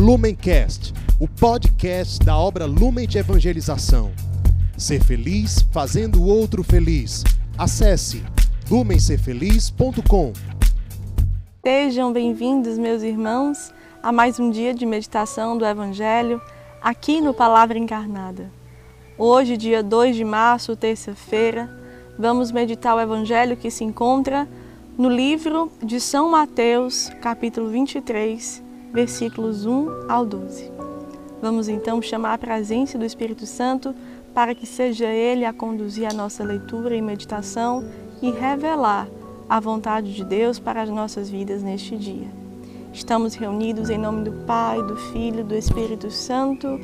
Lumencast, o podcast da obra Lumen de Evangelização. Ser feliz fazendo o outro feliz. Acesse lumencerfeliz.com. Sejam bem-vindos, meus irmãos, a mais um dia de meditação do Evangelho aqui no Palavra Encarnada. Hoje, dia 2 de março, terça-feira, vamos meditar o Evangelho que se encontra no livro de São Mateus, capítulo 23, versículos 1 ao 12. Vamos então chamar a presença do Espírito Santo para que seja Ele a conduzir a nossa leitura e meditação e revelar a vontade de Deus para as nossas vidas neste dia. Estamos reunidos em nome do Pai, do Filho do Espírito Santo.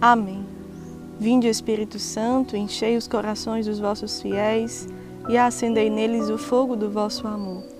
Amém. Vinde, Espírito Santo, enchei os corações dos vossos fiéis e acendei neles o fogo do vosso amor.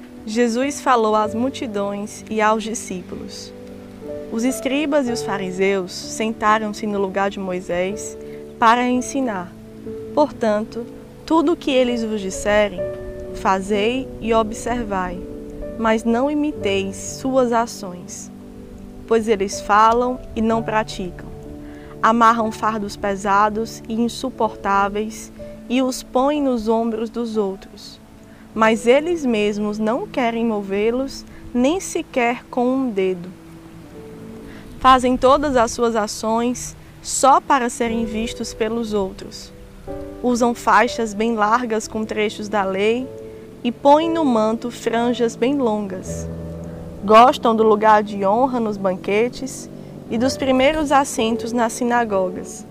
Jesus falou às multidões e aos discípulos. Os escribas e os fariseus sentaram-se no lugar de Moisés para ensinar. Portanto, tudo o que eles vos disserem, fazei e observai, mas não imiteis suas ações, pois eles falam e não praticam. Amarram fardos pesados e insuportáveis e os põem nos ombros dos outros mas eles mesmos não querem movê-los nem sequer com um dedo. Fazem todas as suas ações só para serem vistos pelos outros. Usam faixas bem largas com trechos da lei e põem no manto franjas bem longas. Gostam do lugar de honra nos banquetes e dos primeiros assentos nas sinagogas,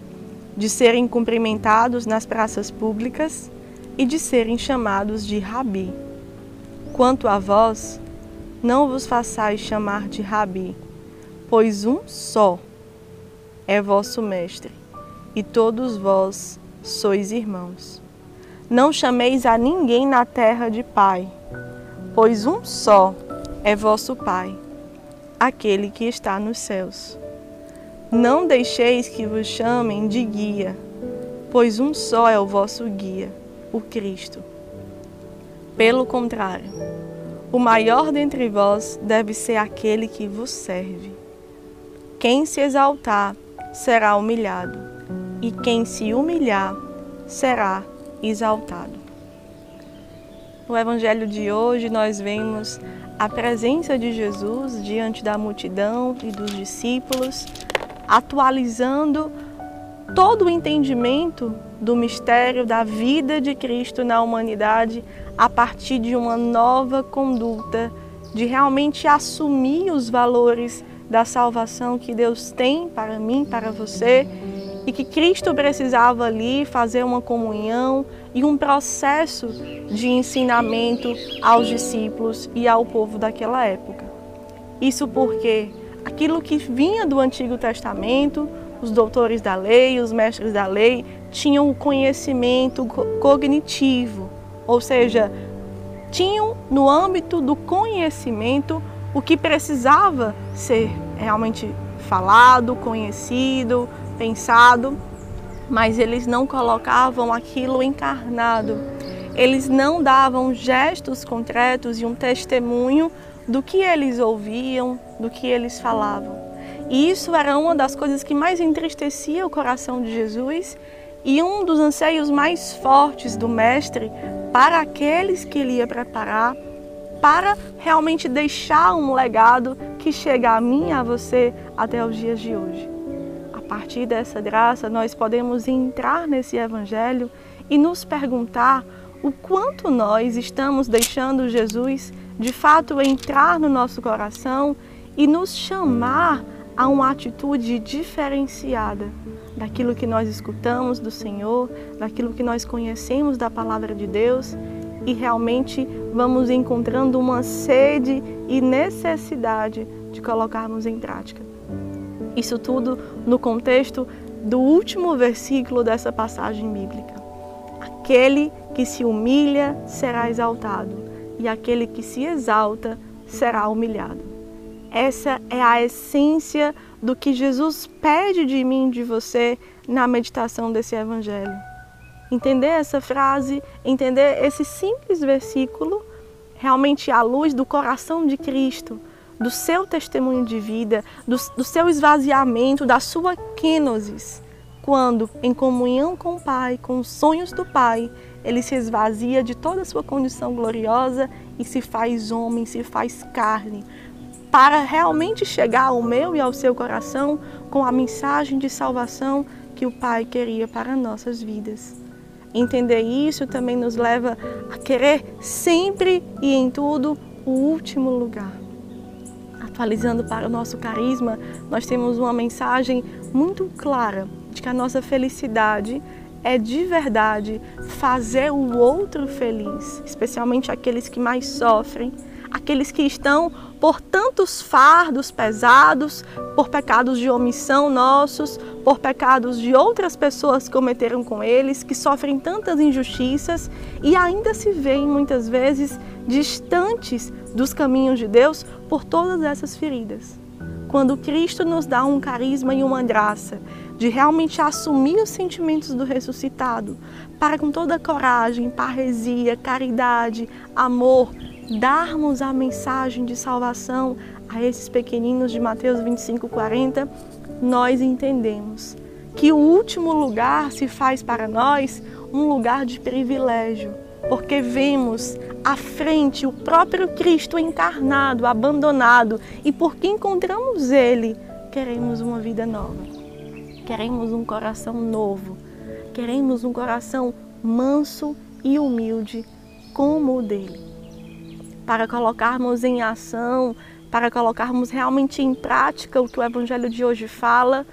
de serem cumprimentados nas praças públicas e de serem chamados de Rabi. Quanto a vós, não vos façais chamar de Rabi, pois um só é vosso Mestre, e todos vós sois irmãos. Não chameis a ninguém na terra de Pai, pois um só é vosso Pai, aquele que está nos céus. Não deixeis que vos chamem de guia, pois um só é o vosso guia, o Cristo. Pelo contrário, o maior dentre vós deve ser aquele que vos serve. Quem se exaltar será humilhado, e quem se humilhar será exaltado. No Evangelho de hoje, nós vemos a presença de Jesus diante da multidão e dos discípulos, atualizando todo o entendimento do mistério da vida de Cristo na humanidade a partir de uma nova conduta, de realmente assumir os valores da salvação que Deus tem para mim, para você, e que Cristo precisava ali fazer uma comunhão e um processo de ensinamento aos discípulos e ao povo daquela época. Isso porque aquilo que vinha do Antigo Testamento, os doutores da lei, os mestres da lei, tinham o conhecimento cognitivo, ou seja, tinham no âmbito do conhecimento o que precisava ser realmente falado, conhecido, pensado, mas eles não colocavam aquilo encarnado. Eles não davam gestos concretos e um testemunho do que eles ouviam, do que eles falavam. E isso era uma das coisas que mais entristecia o coração de Jesus e um dos anseios mais fortes do Mestre para aqueles que ele ia preparar para realmente deixar um legado que chega a mim e a você até os dias de hoje. A partir dessa graça, nós podemos entrar nesse Evangelho e nos perguntar o quanto nós estamos deixando Jesus de fato entrar no nosso coração e nos chamar a uma atitude diferenciada daquilo que nós escutamos do Senhor, daquilo que nós conhecemos da palavra de Deus e realmente vamos encontrando uma sede e necessidade de colocarmos em prática. Isso tudo no contexto do último versículo dessa passagem bíblica. Aquele que se humilha será exaltado, e aquele que se exalta será humilhado. Essa é a essência do que Jesus pede de mim de você na meditação desse evangelho. Entender essa frase, entender esse simples versículo, realmente à luz do coração de Cristo, do seu testemunho de vida, do, do seu esvaziamento, da sua kenosis, quando, em comunhão com o Pai, com os sonhos do Pai, ele se esvazia de toda a sua condição gloriosa e se faz homem, se faz carne, para realmente chegar ao meu e ao seu coração com a mensagem de salvação que o Pai queria para nossas vidas. Entender isso também nos leva a querer sempre e em tudo o último lugar. Atualizando para o nosso carisma, nós temos uma mensagem muito clara de que a nossa felicidade é de verdade fazer o outro feliz, especialmente aqueles que mais sofrem, aqueles que estão por tantos fardos pesados, por pecados de omissão nossos, por pecados de outras pessoas que cometeram com eles, que sofrem tantas injustiças e ainda se veem muitas vezes distantes dos caminhos de Deus por todas essas feridas. Quando Cristo nos dá um carisma e uma graça de realmente assumir os sentimentos do ressuscitado, para com toda coragem, parresia, caridade, amor, darmos a mensagem de salvação a esses pequeninos de Mateus 25, 40, nós entendemos que o último lugar se faz para nós um lugar de privilégio, porque vemos à frente o próprio Cristo encarnado, abandonado, e porque encontramos Ele, queremos uma vida nova. Queremos um coração novo. Queremos um coração manso e humilde como o dele. Para colocarmos em ação, para colocarmos realmente em prática o que o Evangelho de hoje fala,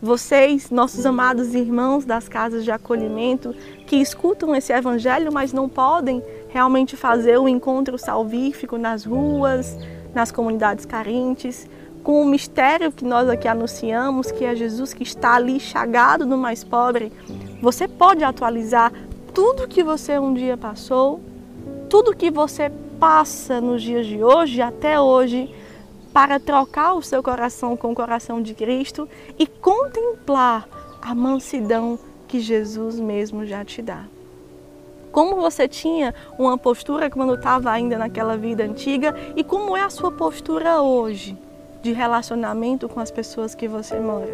vocês, nossos amados irmãos das casas de acolhimento, que escutam esse Evangelho, mas não podem realmente fazer o encontro salvífico nas ruas, nas comunidades carentes, com o mistério que nós aqui anunciamos, que é Jesus que está ali chagado no mais pobre, você pode atualizar tudo que você um dia passou, tudo que você passa nos dias de hoje, até hoje, para trocar o seu coração com o coração de Cristo e contemplar a mansidão que Jesus mesmo já te dá. Como você tinha uma postura quando estava ainda naquela vida antiga e como é a sua postura hoje? de relacionamento com as pessoas que você mora.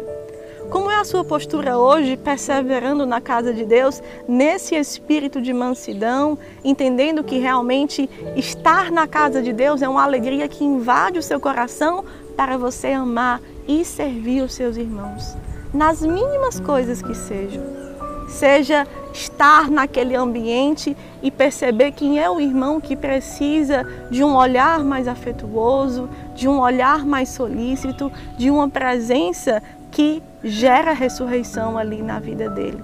Como é a sua postura hoje, perseverando na casa de Deus, nesse espírito de mansidão, entendendo que realmente estar na casa de Deus é uma alegria que invade o seu coração para você amar e servir os seus irmãos, nas mínimas coisas que sejam. Seja estar naquele ambiente e perceber quem é o irmão que precisa de um olhar mais afetuoso, de um olhar mais solícito, de uma presença que gera ressurreição ali na vida dele.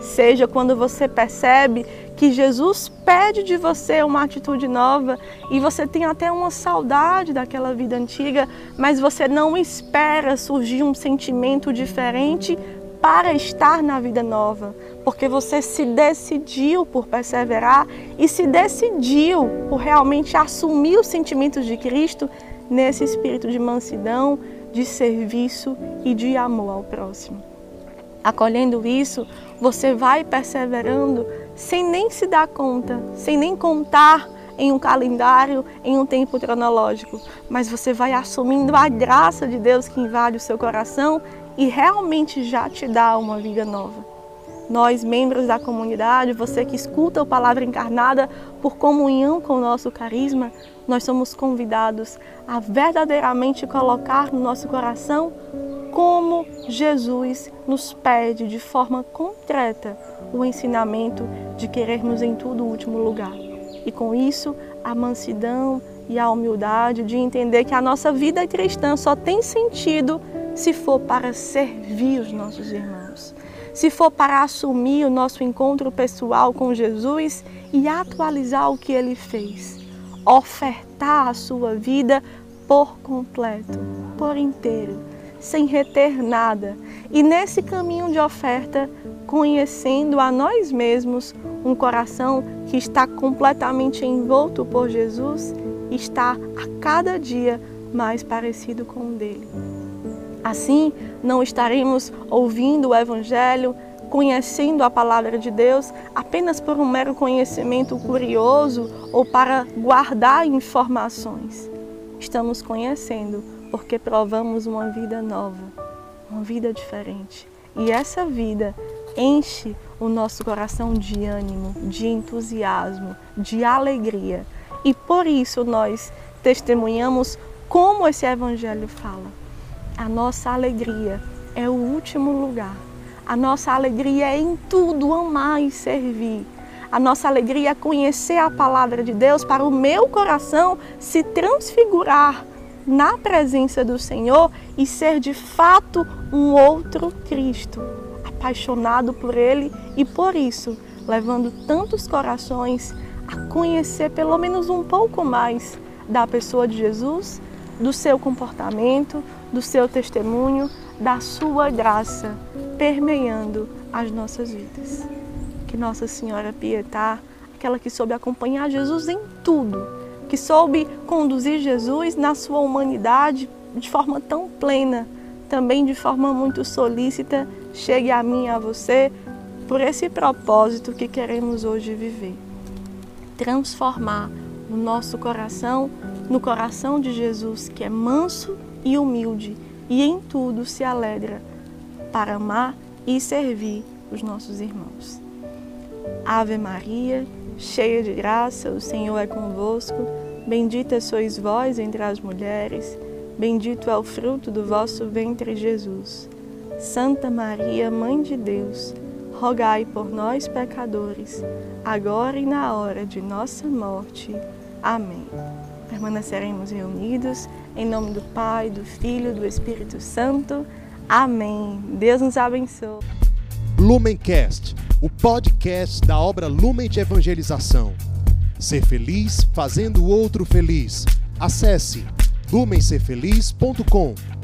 Seja quando você percebe que Jesus pede de você uma atitude nova e você tem até uma saudade daquela vida antiga, mas você não espera surgir um sentimento diferente para estar na vida nova, porque você se decidiu por perseverar e se decidiu por realmente assumir os sentimentos de Cristo nesse espírito de mansidão, de serviço e de amor ao próximo. Acolhendo isso, você vai perseverando sem nem se dar conta, sem nem contar em um calendário, em um tempo cronológico, mas você vai assumindo a graça de Deus que invade o seu coração e realmente já te dá uma vida nova. Nós, membros da comunidade, você que escuta a palavra encarnada por comunhão com o nosso carisma, nós somos convidados a verdadeiramente colocar no nosso coração como Jesus nos pede de forma concreta o ensinamento de querermos em tudo o último lugar. E com isso, a mansidão e a humildade de entender que a nossa vida cristã só tem sentido se for para servir os nossos irmãos, se for para assumir o nosso encontro pessoal com Jesus e atualizar o que ele fez, ofertar a sua vida por completo, por inteiro, sem reter nada. E nesse caminho de oferta, conhecendo a nós mesmos, um coração que está completamente envolto por Jesus, está a cada dia mais parecido com o dele. Assim, não estaremos ouvindo o Evangelho, conhecendo a palavra de Deus apenas por um mero conhecimento curioso ou para guardar informações. Estamos conhecendo porque provamos uma vida nova, uma vida diferente. E essa vida enche o nosso coração de ânimo, de entusiasmo, de alegria. E por isso nós testemunhamos como esse evangelho fala. A nossa alegria é o último lugar. A nossa alegria é em tudo amar e servir. A nossa alegria é conhecer a palavra de Deus para o meu coração se transfigurar na presença do Senhor e ser de fato um outro Cristo, apaixonado por Ele e por isso levando tantos corações a conhecer pelo menos um pouco mais da pessoa de Jesus, do seu comportamento, do seu testemunho, da sua graça permeando as nossas vidas. Que Nossa Senhora Pietá, aquela que soube acompanhar Jesus em tudo, que soube conduzir Jesus na sua humanidade de forma tão plena, também de forma muito solícita, chegue a mim e a você por esse propósito que queremos hoje viver. Transformar o nosso coração no coração de Jesus, que é manso e humilde e em tudo se alegra para amar e servir os nossos irmãos. Ave Maria, cheia de graça, o Senhor é convosco. Bendita sois vós entre as mulheres, bendito é o fruto do vosso ventre, Jesus. Santa Maria, Mãe de Deus, rogai por nós, pecadores, agora e na hora de nossa morte. Amém. Permaneceremos reunidos em nome do Pai, do Filho do Espírito Santo. Amém. Deus nos abençoe. Lumencast o podcast da obra Lumen de Evangelização. Ser feliz fazendo o outro feliz. Acesse lumencerfeliz.com.